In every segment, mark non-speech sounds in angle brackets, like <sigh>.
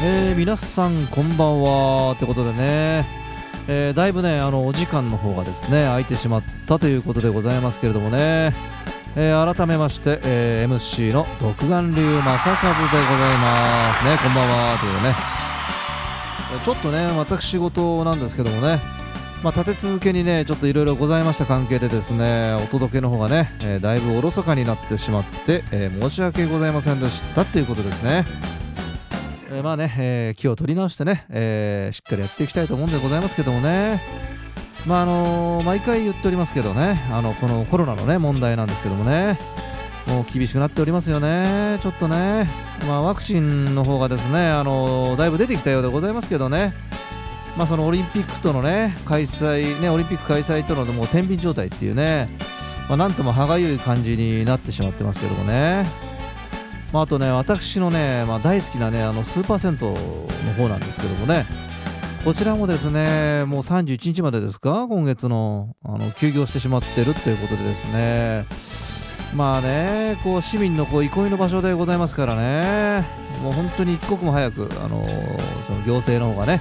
えー、皆さんこんばんは。ということでね、えー、だいぶねあのお時間の方がですね空いてしまったということでございますけれどもね、えー、改めまして、え、MC の独眼竜正和でございますね。こんばんはというね。ちょっとね私事なんですけどもね。まあ、立て続けにねちょっといろいろございました。関係でですねお届けの方がね、え、だいぶおろそかになってしまって、え、申し訳ございませんでした。ということですね。えー、まあね、えー、気を取り直してね、えー、しっかりやっていきたいと思うんでございますけどもね、まああの毎回言っておりますけどね、あのこのコロナのね問題なんですけどもね、もう厳しくなっておりますよね、ちょっとね、まあ、ワクチンの方がですね、あのだいぶ出てきたようでございますけどね、まあ、そのオリンピックとのね開催、ねオリンピック開催とのもう天秤状態っていうね、まあ、なんとも歯がゆい感じになってしまってますけどもね。まあ、あとね私のね、まあ、大好きなねあのスーパー銭湯の方なんですけどもね。こちらもですねもう31日までですか？今月のあの休業してしまってるということでですね。まあねこう市民のこう憩いの場所でございますからね。もう本当に一刻も早くあのその行政の方がね、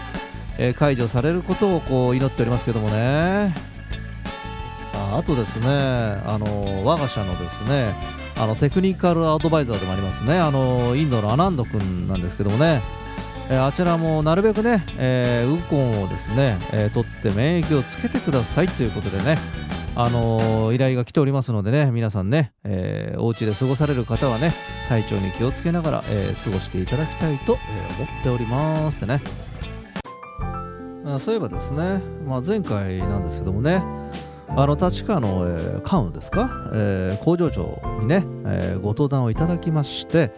えー、解除されることをこう祈っておりますけどもね。ああとですねあの我が社のですねあのテクニカルアドバイザーでもありますね。あのインドのアナンド君なんですけどもね、えー、あちらもなるべくね、えー、ウコンをですね、えー、取って免疫をつけてくださいということでね。あの、依頼が来ておりますのでね皆さんね、えー、お家で過ごされる方はね体調に気をつけながら、え、過ごしていただきたいと、え思っておりますってね。あそういえばですね、まあ、前回なんですけどもねあの立川の、えー、関羽ですか、えー、工場長にね、えー、ご登壇をいただきまして、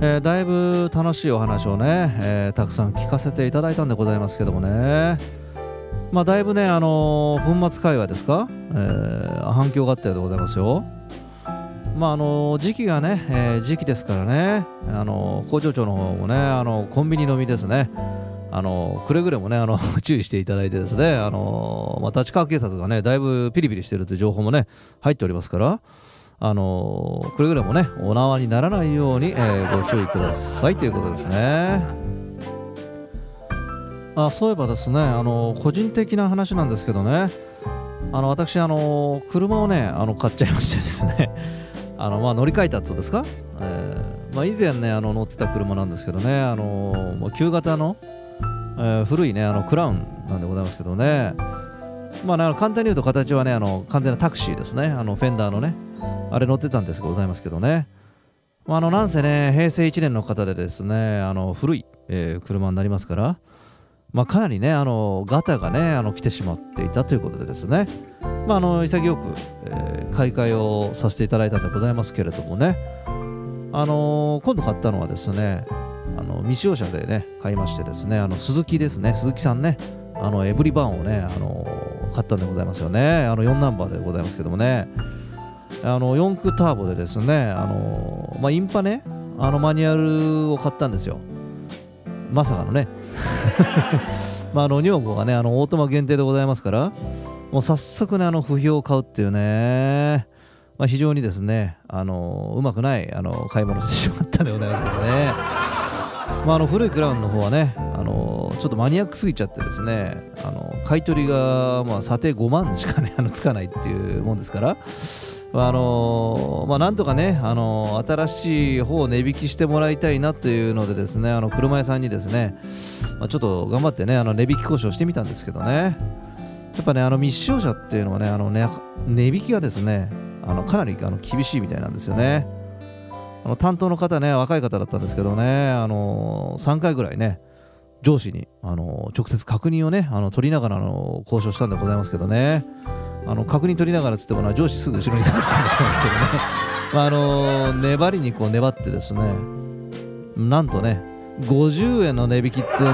えー、だいぶ楽しいお話をね、えー、たくさん聞かせていただいたんでございますけどもね。まあだいぶねあのー、粉末会話ですか、えー、反響があったようでございますよ。まああの時期がね、えー、時期ですからね。あの工場長の方もねあのコンビニ飲みですね。あのくれぐれもねあの <laughs> 注意していただいてですねあの、まあ、立川警察がねだいぶピリピリしてるという情報もね入っておりますからあのくれぐれもねお縄にならないように、えー、ご注意くださいということですね。あそういえばですねあの個人的な話なんですけどねあの私あの車をねあの買っちゃいましてですね <laughs> あの、まあ、乗り換えたっつうですか、えーまあ、以前ねあの乗ってた車なんですけどねあの旧型のえー、古いねあのクラウンなんでございますけどね。まあ、ね、簡単に言うと形はねあの完全なタクシーですね。あのフェンダーのねあれ乗ってたんですがございますけどね、まあ、あのなんせね平成1年の方でですねあの古い、えー、車になりますからまあ、かなりねあのガタがねあの来てしまっていたということでですね、まあ、あの潔く、えー、買い替えをさせていただいたんでございますけれどもね。あのー、今度買ったのはですねあの未使用車でね買いましてですねあの鈴木ですね鈴木さんねあのエブリバーンをねあの買ったんでございますよね。あの4ナンバーでございますけどもね。あの4駆ターボでですねあの、まあ、インパねあのマニュアルを買ったんですよ。まさかのね。<laughs> まああの女房がねあのオートマ限定でございますからもう早速ねあの不評を買うっていうね。まあ、非常にですね、あのうまくないあの買い物してしまったんでございますけどね。まあ、あの古いクラウンの方はね、あのちょっとマニアックすぎちゃってですね、あの買い取りが、まあ、査定5万しか、ね、あのつかないっていうもんですから、まああのまあ、なんとかね、あの新しい方を値引きしてもらいたいなというのでですね、あの車屋さんにですね、まあ、ちょっと頑張ってね、あの値引き交渉してみたんですけどね、やっぱね、あの未使用車っていうのはね、あのね値引きがですね、あのかなりあの厳しいみたいなんですよね。あの担当の方ね、若い方だったんですけどね、あの3回ぐらいね、上司にあの直接確認をね、あの取りながらの交渉したんでございますけどね、あの確認取りながらつってもな上司すぐ後ろに座ってたんですけどね、<laughs> まあ、あの粘りにこう粘ってですね、なんとね、50円の値引きっつうね、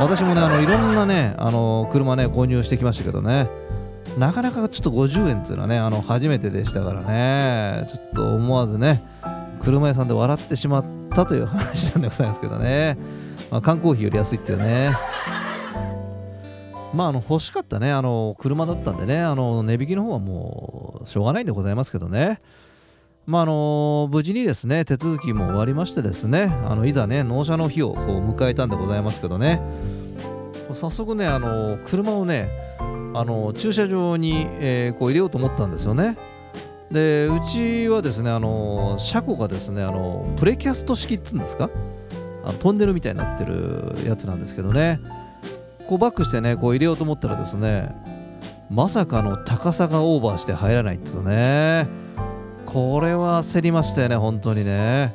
私もね、あのいろんなね、あの車ね、購入してきましたけどね、なかなかちょっと50円っていうのはねあの初めてでしたからね。ちょっと思わずね車屋さんで笑ってしまったという話なんでございますけどね、まあ、缶コーヒーより安いっていうね。まああの欲しかったねあの車だったんでねあの値引きの方はもうしょうがないんでございますけどね。まああの無事にですね手続きも終わりましてですねあのいざね納車の日をこう迎えたんでございますけどね。早速ねあの車をねあの駐車場に、えー、こう入れようと思ったんですよね。でうちはですねあの車庫がですねあのプレキャスト式っつうんですか？あのトンネルみたいになってるやつなんですけどね。こうバックしてねこう入れようと思ったらですねまさかの高さがオーバーして入らないっつうね。これは焦りましたよね本当にね。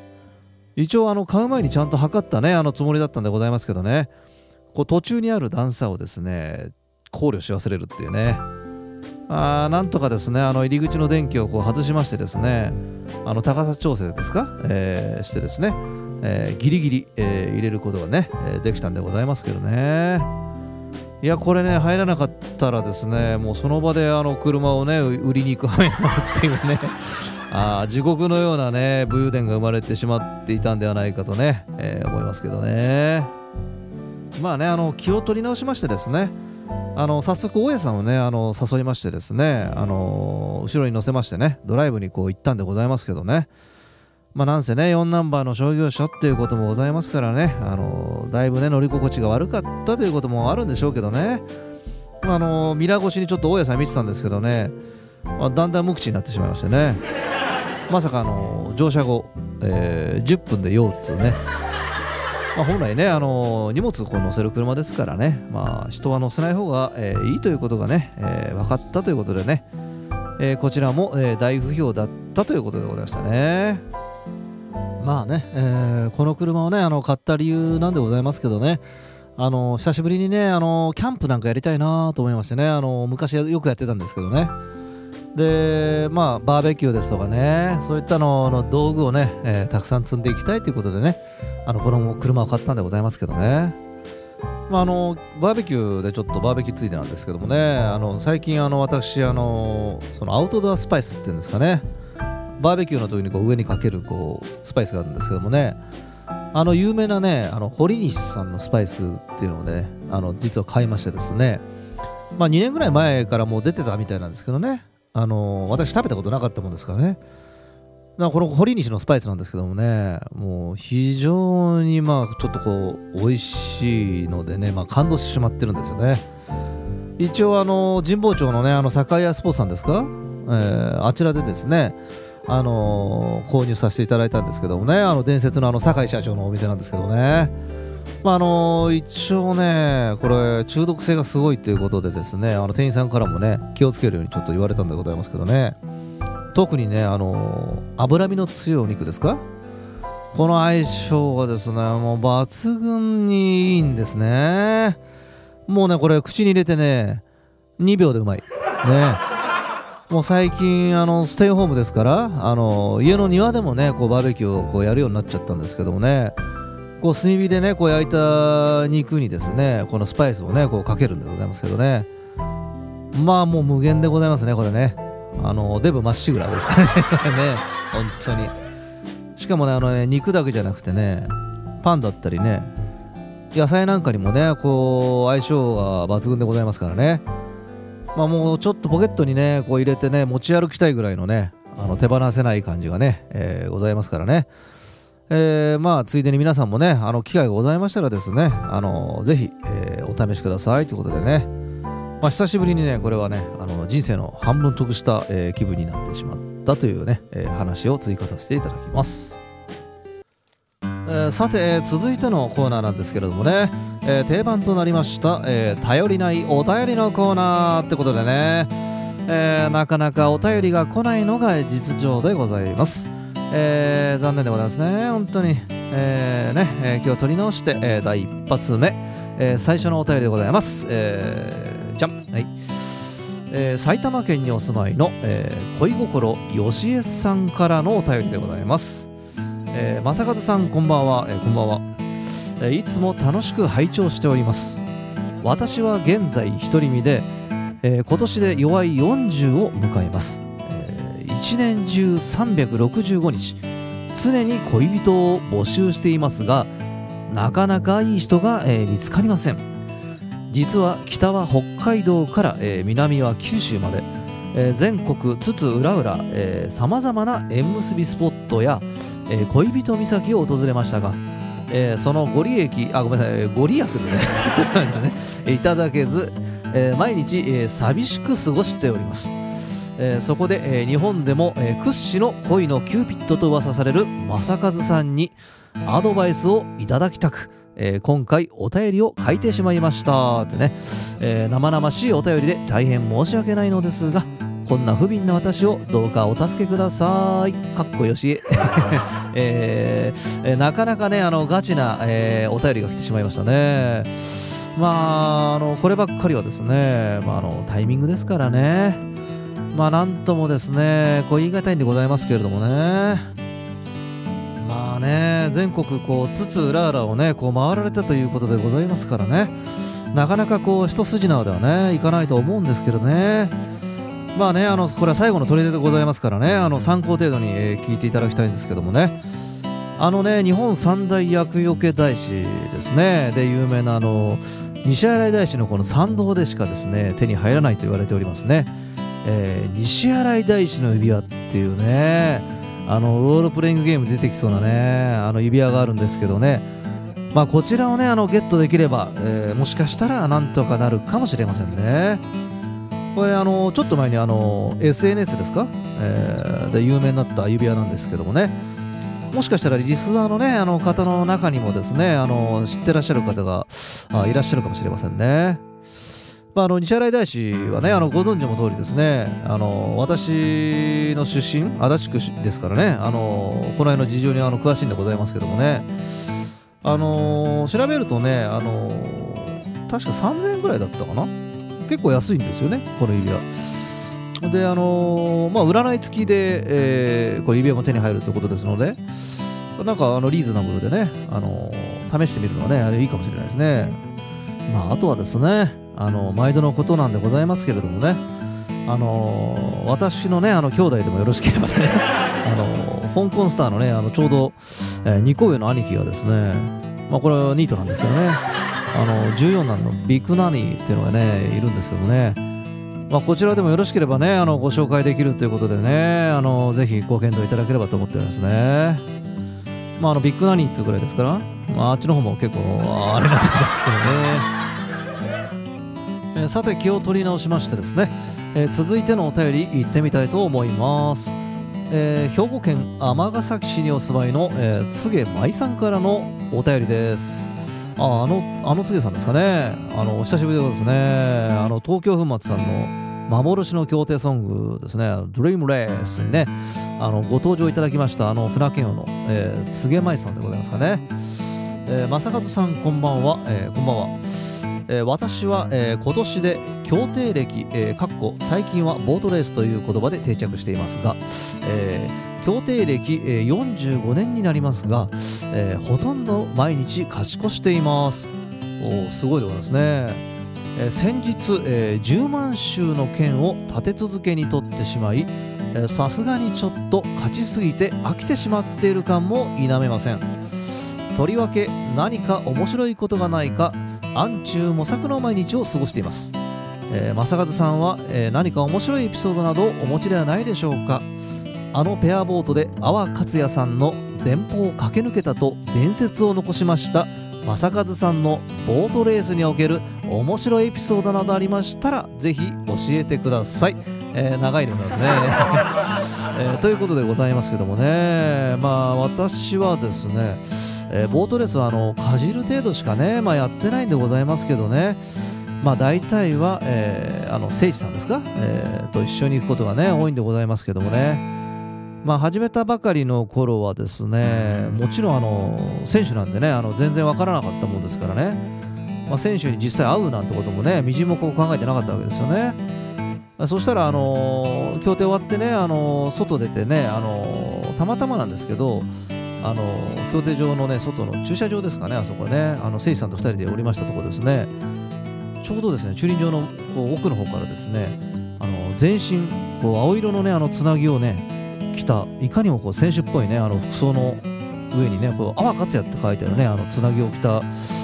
一応あの買う前にちゃんと測ったねあのつもりだったんでございますけどね。こう途中にある段差をですね考慮し忘れるっていうね。あなんとかですねあの入り口の電気をこう外しましてですねあの高さ調整ですか、えー、してですね、えー、ギリギリ、えー、入れることがね、えできたんでございますけどね。いやこれね入らなかったらですねもうその場であの車をね売りに行く羽目になるっていうね。<laughs> あ地獄のようなね武勇伝が生まれてしまっていたんではないかとね、え思いますけどね。まあねあの気を取り直しましてですねあの早速大家さんをねあの誘いましてですねあの後ろに乗せましてねドライブにこう行ったんでございますけどね。まあなんせね4ナンバーの商業車っていうこともございますからねあのだいぶね乗り心地が悪かったということもあるんでしょうけどね。あのミラー越しにちょっと大家さん見てたんですけどね、まあ、だんだん無口になってしまいましてね。まさかあの乗車後、えー、10分で用っつうね。まあ、本来ね、あの荷物をこう乗せる車ですからね、まあ、人は乗せない方が、えー、いいということがね、えー、分かったということでね、えー、こちらも、え大不評だったということでございましたね。まあね、えこの車をねあの買った理由なんでございますけどね、あの久しぶりにねあのキャンプなんかやりたいなと思いましてねあの昔よくやってたんですけどねでまあバーベキューですとかねそういったのの道具をね、えー、たくさん積んでいきたいということでねあのこの車を買ったんでございますけどね。まあ、あのバーベキューでちょっとバーベキューついてなんですけどもねあの最近あの私あのそのアウトドアスパイスっていうんですかね。バーベキューの時にこう上にかけるこうスパイスがあるんですけどもね。あの有名なねあの堀西さんのスパイスっていうのをねあの実は買いましてですね。まあ2年ぐらい前からもう出てたみたいなんですけどね。あの私食べたことなかったもんですからね。だこの堀西のスパイスなんですけどもねもう非常にまあちょっとこう美味しいのでね、まあ、感動してしまってるんですよね。一応あの神保町のねあの酒屋スポーツさんですか、えー、あちらでですねあの、購入させていただいたんですけどもねあの伝説のあの酒井社長のお店なんですけどね。まああの、一応ねこれ中毒性がすごいということでですねあの店員さんからもね気をつけるようにちょっと言われたんでございますけどね。特にねあの脂身の強いお肉ですか？この相性がですねもう抜群にいいんですね。もうねこれ口に入れてね2秒でうまい。ね。もう最近あのステイホームですからあの家の庭でもねこうバーベキューをこうやるようになっちゃったんですけどもね。こう炭火でねこう焼いた肉にですねこのスパイスをねこうかけるんでございますけどね。まあもう無限でございますねこれね。あのデブまっしぐらですかね。<laughs> ね本当に。しかもねあのね肉だけじゃなくてねパンだったりね野菜なんかにもねこう相性が抜群でございますからね。まあもうちょっとポケットにねこう入れてね持ち歩きたいぐらいのねあの手放せない感じがね、えー、ございますからね。えー、まあついでに皆さんもねあの機会がございましたらですねあのぜひ、えー、お試しくださいということでねまあ、久しぶりにねこれはねあの人生の半分得した、えー、気分になってしまったというね、え、話を追加させていただきます。え、さて、続いてのコーナーなんですけれどもね、え、定番となりました、え、頼りないお便りのコーナーってことでね、えなかなかお便りが来ないのが実情でございます。え残念でございますね、本当に。えね。え今日取り直して、え第一発目、え最初のお便りでございます。えじゃん、はい。えー、埼玉県にお住まいの、えー、恋心よしえさんからのお便りでございます、えー、正和さんこんばんは、えー、こんばんは、えー、いつも楽しく拝聴しております。私は現在独り身で、えー、今年で弱い40を迎えます、えー、1年中365日。常に恋人を募集していますがなかなかいい人が、えー、見つかりません。実は北は北海道から、えー、南は九州まで。えー全国津々浦々さまざまな縁結びスポットや、えー恋人岬を訪れましたが、えーそのご利益あごめんなさいご利益ですね。<laughs> ねいただけず、えー毎日、えー寂しく過ごしております、えーそこで、えー日本でも、えー屈指の恋のキューピッドと噂される政宗さんにアドバイスをいただきたく、えー今回お便りを書いてしまいましたってね、えー生々しいお便りで大変申し訳ないのですがこんな不憫な私をどうかお助けください。かっこよし <laughs> え。なかなかね、あのガチな、えーお便りが来てしまいましたね。まあ、あのこればっかりはですね、まあ、あのタイミングですからね。まあ、なんともですね、こう言い難いんでございますけれどもね。まあね、全国こう、つつ浦々をね、こう回られたということでございますからね。なかなかこう、一筋縄ではね、いかないと思うんですけどね。まあね、あのこれは最後の取り出でございますからね、あの参考程度に、え聞いていただきたいんですけどもね、あのね、日本三大厄除け大師ですね、で有名なあの西新井大師のこの参道でしかですね手に入らないと言われておりますね、えー西新井大師の指輪っていうね、あのロールプレイングゲーム出てきそうなね、あの指輪があるんですけどね、まあ、こちらをねあのゲットできれば、えーもしかしたらなんとかなるかもしれませんね。これあのちょっと前にあの SNS ですか、えーで有名になった指輪なんですけどもねもしかしたらリスナーのねあの方の中にもですねあの知ってらっしゃる方があいらっしゃるかもしれませんね。まあ、あの西新井大師はねあのご存知の通りですね。あの私の出身足立区ですからね。あのこの辺の事情にあの詳しいんでございますけどもね。あの調べるとねあの確か3000円ぐらいだったかな。結構安いんですよねこの指輪であのまあ占い付きで、えーこれ指輪も手に入るということですのでなんかあのリーズナブルでね、あの試してみるのはねあれいいかもしれないですね。まああとはですねあの毎度のことなんでございますけれどもね。あの私のねあの兄弟でもよろしければね。<laughs> あの香港スターのねあのちょうど、え2個上の兄貴がですね。まあこれはニートなんですけどね。あの14男のビッグナニーっていうのがねいるんですけどね、まあ、こちらでもよろしければねあのご紹介できるということでねあのぜひご検討いただければと思っておりますね、まあ、あのビッグナニーっていうぐらいですから、まあ、あっちの方も結構あれなってますけどね、えーさて気を取り直しましてですね、えー続いてのお便り行ってみたいと思います。えー兵庫県尼崎市にお住まいの、えー、柘舞さんからのお便りです。ああのあの柘さんですかね。あのお久しぶりでございますね。あの東京粉末さんの幻の協定ソングですね「ドリームレースにね。あのご登場いただきましたあの船健王の、えー、柘舞さんでございますかね、えー、正和さんこんばんは、えーこんばんは。えー私は、えー今年で協定歴、えーかっこ最近はボートレースという言葉で定着していますが、えー協定歴、えー45年になりますが、えーほとんど毎日勝ち越しています。おすごいでございますね、えー先日えー10万周の剣を立て続けに取ってしまいさすがにちょっと勝ちすぎて飽きてしまっている感も否めません。とりわけ何か面白いことがないか暗中模索の毎日を過ごしています、えー、正和さんは、えー何か面白いエピソードなどお持ちではないでしょうか？あのペアボートで阿波克也さんの前方を駆け抜けたと伝説を残しました正和さんのボートレースにおける面白いエピソードなどありましたらぜひ教えてください、えー長いでございますね、<laughs> えーということでございますけどもね。まあ私はですねえーボートレースはあのかじる程度しかね、まあ、やってないんでございますけどね、まあ、大体は、えーあの聖地さんですか、えーと一緒に行くことがね多いんでございますけどもね、まあ、始めたばかりの頃はですねもちろんあの選手なんでねあの全然わからなかったもんですからね、まあ、選手に実際会うなんてこともねみじんもこう考えてなかったわけですよね。そしたら、あの協定終わってね、あの外出てね、あのたまたまなんですけど、あの協定場のね外の駐車場ですかね、あそこね、あの誠司さんと2人で降りましたところですね、ちょうどですね駐輪場のこう奥の方からですね、あの全身こう青色のねあのつなぎをね着た、いかにもこう選手っぽいねあの服装の上にね、こう阿波克也って書いてあるねあのつなぎを着た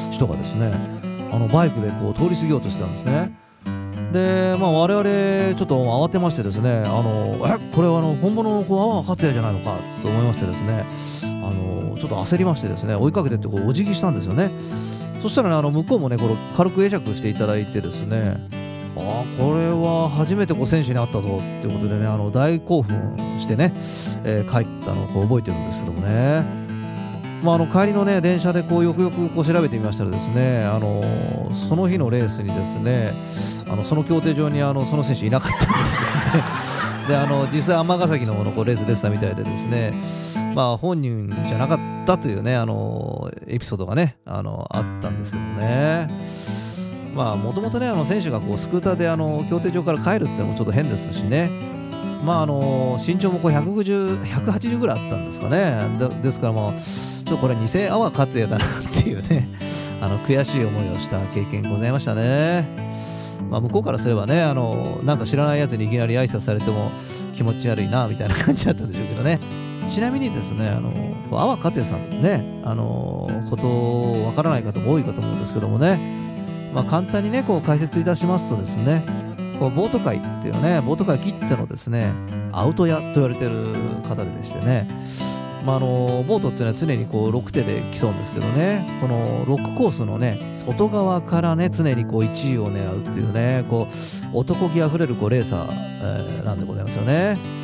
人がですね、あのバイクでこう通り過ぎようとしてたんですね。でまあ我々ちょっと慌てましてですねあのえこれはあの本物のこう阿波克也じゃないのかと思いましてですねあのちょっと焦りましてですね追いかけてってこうお辞儀したんですよね。そしたらねあの向こうもねこれ軽く会釈していただいてですねあこれは初めてこう選手に会ったぞっていうことでねあの大興奮してね、えー、帰ったのをこう覚えてるんですけどもね。まあ、あの帰りの、ね、電車でこうよくよくこう調べてみましたらですねあのその日のレースにですねあのその競艇場にあのその選手いなかったんですよね。であの実際尼崎のこうレースでしたみたいでですねまあ本人じゃなかったというねあのエピソードがねあのあったんですけどね。まあもともとねあの選手がこうスクーターであの競艇場から帰るっていうのもちょっと変ですしね。まああの身長もこう150 180ぐらいあったんですかね。ですからまあちょっとこれ偽阿波克也だなっていうね <laughs> あの悔しい思いをした経験ございましたね。まあ、向こうからすればねあのなんか知らないやつにいきなり挨拶されても気持ち悪いなみたいな感じだったんでしょうけどね。ちなみにですねあの阿波克也さんねあのことわからない方も多いかと思うんですけどもね、まあ、簡単にねこう解説いたしますとですねこうボート界っていうねボート界切ってのですねアウト屋と言われてる方ででしてね。まあ、あのボートっていうのは常にこう6手で競うんですけどね。この6コースのね外側からね常にこう1位を狙うっていうねこう男気あふれるこうレーサー、えー、なんでございますよね。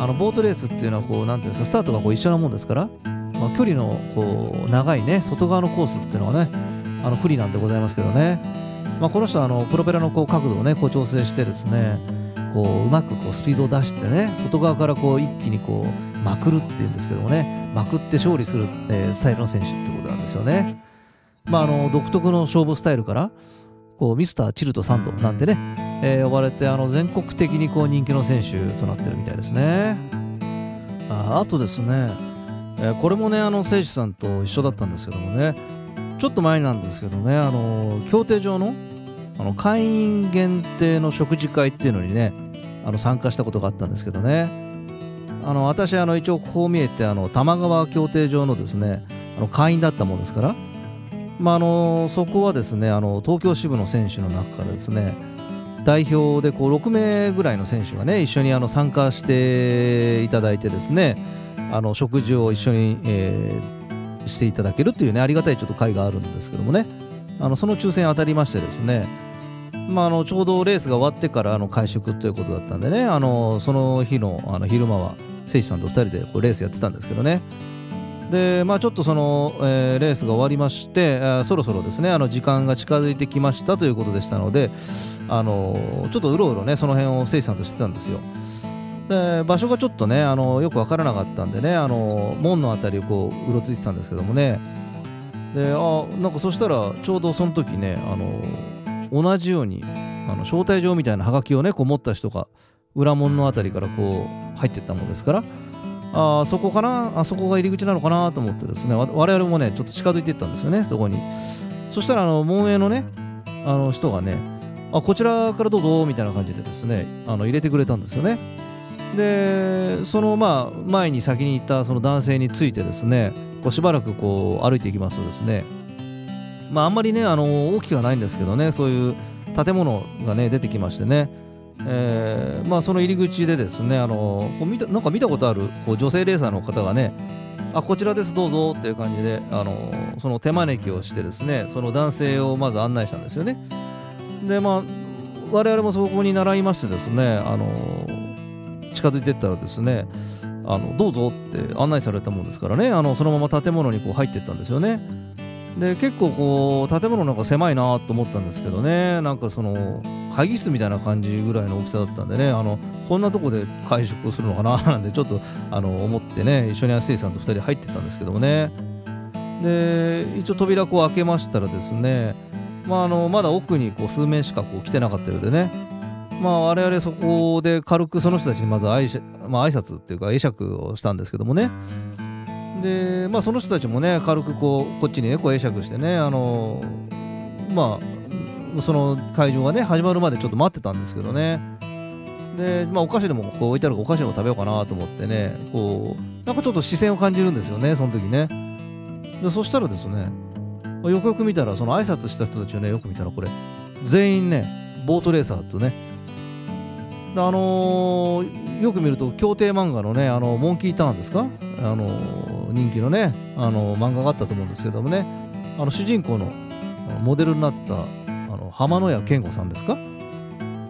あのボートレースっていうのはこうなんていうんですかスタートがこう一緒なもんですから、まあ、距離のこう長いね外側のコースっていうのはねあの不利なんでございますけどね、まあ、この人はあのプロペラのこう角度をねこう調整してですねこううまくこうスピードを出してね外側からこう一気にこうまくるっていうんですけどもねまくって勝利する、えー、スタイルの選手ってことなんですよね。まあ、あの独特の勝負スタイルからこうミスターチルトサンドなんてね、えー、呼ばれてあの全国的にこう人気の選手となってるみたいですね。ああとですね、えー、これもねあの選手さんと一緒だったんですけどもねちょっと前なんですけどねあの競艇場のあの会員限定の食事会っていうのにねあの参加したことがあったんですけどねあの私あの一応こう見えてあの玉川競艇場のですねあの会員だったもんですから、まあ、あのそこはですねあの東京支部の選手の中からですね代表でこう6名ぐらいの選手がね一緒にあの参加していただいてですねあの食事を一緒に、えー、していただけるというねありがたいちょっと会があるんですけどもね。あのその抽選当たりましてですねまあ、あのちょうどレースが終わってからあの会食ということだったんでねあのその日のあの昼間は誠司さんと2人でこうレースやってたんですけどね。でまあちょっとその、えー、レースが終わりまして、えー、そろそろですねあの時間が近づいてきましたということでしたのであのちょっとうろうろねその辺を誠司さんとしてたんですよ。で場所がちょっとねあのよく分からなかったんでねあの門の辺りをこううろついてたんですけどもね。であなんかそしたらちょうどその時ねあの同じようにあの招待状みたいなハガキをねこう持った人が裏門の辺りからこう入ってったものですからあそこかな？あそこが入り口なのかなと思ってですね。我々もねちょっと近づいていったんですよねそこに。そしたらあの門営のねあの人がねあこちらからどうぞみたいな感じでですねあの入れてくれたんですよね。でそのまあ前に先に行ったその男性についてですねこうしばらくこう歩いていきますとですねまああんまりねあの大きくはないんですけどねそういう建物がね出てきましてね。えーまあ、その入り口でですねあのこう見たなんか見たことあるこう女性レーサーの方がねあこちらですどうぞっていう感じであのその手招きをしてですねその男性をまず案内したんですよね。でまあ我々もそこに習いましてですねあの近づいていったらですねあのどうぞって案内されたもんですからねあのそのまま建物にこう入っていったんですよね。で結構こう建物なんか狭いなと思ったんですけどね。なんかその会議室みたいな感じぐらいの大きさだったんでね。あのこんなとこで会食をするのかな <laughs> なんてちょっとあの思ってね。一緒にアステイさんと2人入ってたんですけどもね。で一応扉こう開けましたらですね。まあ、あのまだ奥にこう数名しかこう来てなかったようでね。まあ我々そこで軽くその人たちにまず挨,、まあ、挨拶っていうか会釈をしたんですけどもね。でまあその人たちもね軽くこうこっちにねこう会釈してねあのまあその会場がね始まるまでちょっと待ってたんですけどね。でまあお菓子でもこう置いてあるお菓子でも食べようかなと思ってねこうなんかちょっと視線を感じるんですよねその時ね。でそしたらですねよくよく見たらその挨拶した人たちをねよく見たらこれ全員ねボートレーサーとねあのー、よく見ると協定漫画のねあのモンキーターンですか？あのー、人気のねあの漫画があったと思うんですけどもね。あの主人公のモデルになったあの浜野屋健吾さんですか？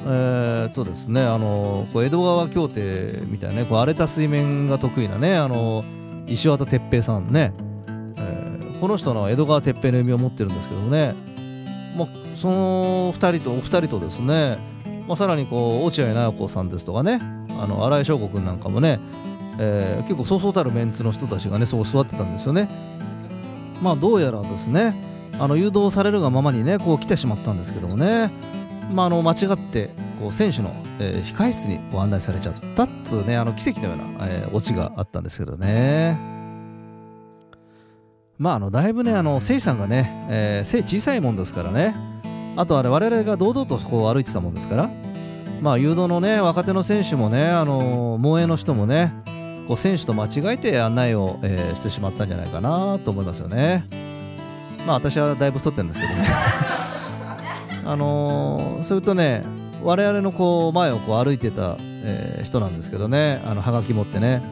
えー、とですねあのこう江戸川協定みたいなねこう荒れた水面が得意なねあの石渡哲平さんね、えー、この人の江戸川哲平の読みを持ってるんですけどもね、まあ、その2人とお二人とですね、まあ、さらにこう落合直子さんですとかねあの新井翔吾君なんかもね、えー、結構そうそうたるメンツの人たちがねそう座ってたんですよね。まあどうやらですねあの誘導されるがままにねこう来てしまったんですけどもね。まあ、あの間違ってこう選手の、えー、控室にご案内されちゃったっつうねあの奇跡のような、えー、オチがあったんですけどね。まああのだいぶねあのせいさんがね、えー、背小さいもんですからね。あとあれ我々が堂々とこう歩いてたもんですから。まあ誘導のね若手の選手もねあの盲営の人もねこう選手と間違えて案内を、えー、してしまったんじゃないかなと思いますよね。まあ私はだいぶ太ってるんですけどね。<laughs> あのー、それとね我々のこう前をこう歩いてた、えー、人なんですけどね。あのはがき持ってね。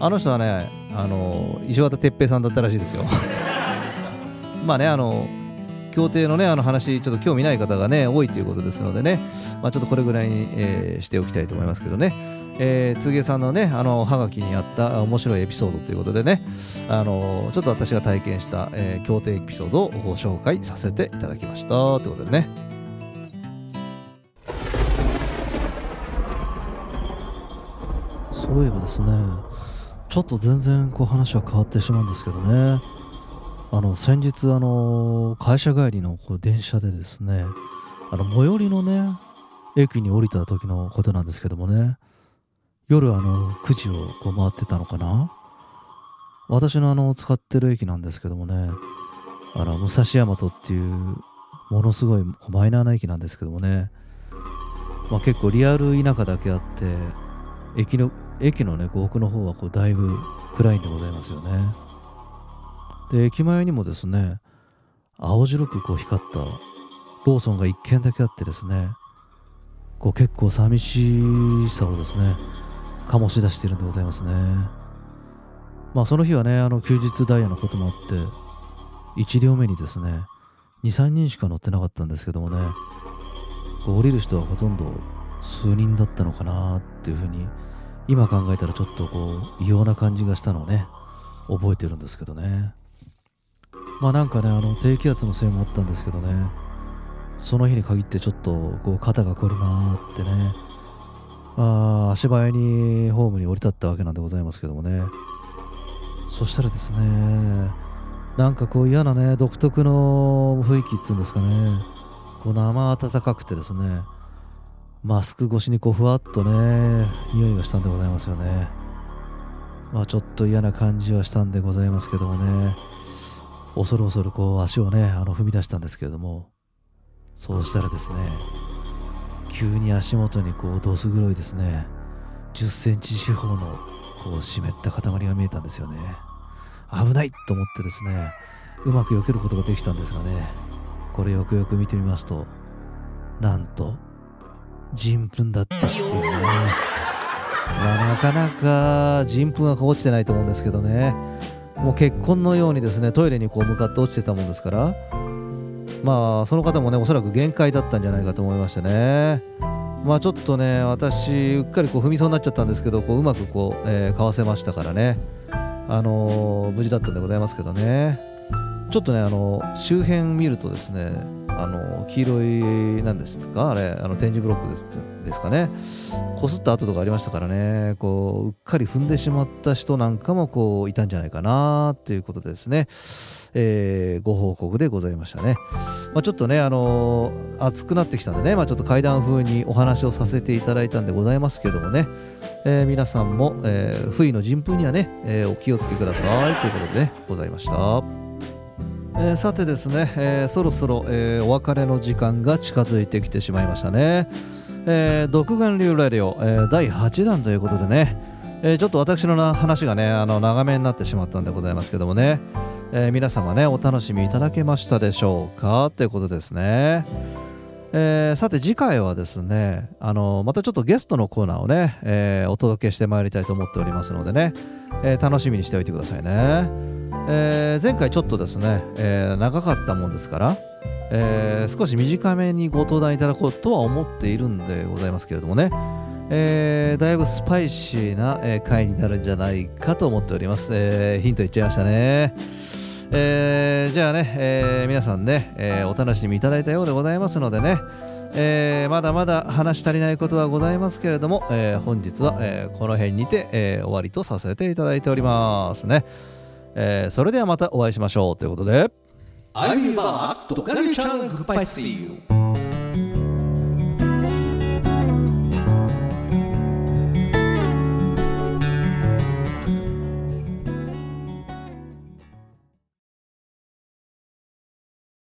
あの人はねあの石渡哲平さんだったらしいですよ。<laughs> まあねあの協定のねあの話ちょっと興味ない方がね多いということですのでね、まあ、ちょっとこれぐらいに、えー、しておきたいと思いますけどね。えー、つげさんのねあのはがきにあった面白いエピソードということでね。あのちょっと私が体験した、えー、協定エピソードをご紹介させていただきましたということでね。そういえばですねちょっと全然こう話は変わってしまうんですけどね。あの先日あの会社帰りのこう電車でですねあの最寄りのね駅に降りた時のことなんですけどもね夜あの9時をこう回ってたのかな？私のあの使ってる駅なんですけどもねあの武蔵大和っていうものすごいマイナーな駅なんですけどもね、まあ、結構リアル田舎だけあって駅の駅のね奥の方はこうだいぶ暗いんでございますよね。で駅前にもですね青白くこう光ったローソンが1軒だけあってですねこう結構寂しさをですね醸し出しているんでございますね。まあその日はねあの休日ダイヤのこともあって1両目にですね23人しか乗ってなかったんですけどもねこう降りる人はほとんど数人だったのかなっていうふうに今考えたらちょっとこう異様な感じがしたのをね覚えてるんですけどね。まあなんかねあの低気圧のせいもあったんですけどね。その日に限ってちょっとこう肩が凝るなーってね。あ足早にホームに降り立ったわけなんでございますけどもね。そしたらですねなんかこう嫌なね独特の雰囲気っていうんですかね。こう生暖かくてですねマスク越しにこうふわっとね匂いがしたんでございますよね。まあちょっと嫌な感じはしたんでございますけどもね。恐る恐るこう足をねあの踏み出したんですけれどもそうしたらですね急に足元にこうどす黒いですね10センチ四方のこう湿った塊が見えたんですよね。危ないと思ってですねうまく避けることができたんですがねこれよくよく見てみますとなんと人糞だったっていうね。まあ、なかなか人糞は落ちてないと思うんですけどね。もう結婚のようにですねトイレにこう向かって落ちてたもんですからまあその方もねおそらく限界だったんじゃないかと思いましてね。まあちょっとね私うっかりこう踏みそうになっちゃったんですけどこううまくこう、えー、かわせましたからね。あのー、無事だったんでございますけどね。ちょっとねあの周辺見るとですねあの黄色いなんですか？あれあの展示ブロックですですかね？こすった跡とかありましたからね。こううっかり踏んでしまった人なんかもこういたんじゃないかなということですね、えー、ご報告でございましたね、まあ、ちょっとねあの、暑くなってきたんでね、まあ、ちょっと階段風にお話をさせていただいたんでございますけどもね、えー、皆さんも、えー、不意の人風にはね、え、お気をつけくださいということでねございました。えー、さてですね、えー、そろそろ、えー、お別れの時間が近づいてきてしまいましたね、え、独眼流ラジオ、えー、第8弾ということでね、え、ちょっと私のな話がねあの長めになってしまったんでございますけどもね、え、皆様ねお楽しみいただけましたでしょうか？ということですね。えー、さて次回はですねあのまたちょっとゲストのコーナーをね、えー、お届けしてまいりたいと思っておりますのでね、えー、楽しみにしておいてくださいね、え前回ちょっとですね、え長かったもんですから、え少し短めにご登壇いただこうとは思っているんでございますけれどもね、えだいぶスパイシーな、え回になるんじゃないかと思っております、えヒント言っちゃいましたね。えー、じゃあね、えー、皆さんね、えー、お楽しみいただいたようでございますのでね、えまだまだ話し足りないことはございますけれども、え本日は、えこの辺にて、え終わりとさせていただいておりますね、えそれではまたお会いしましょうということで。I'm back to c a r c h a n Goodbye See you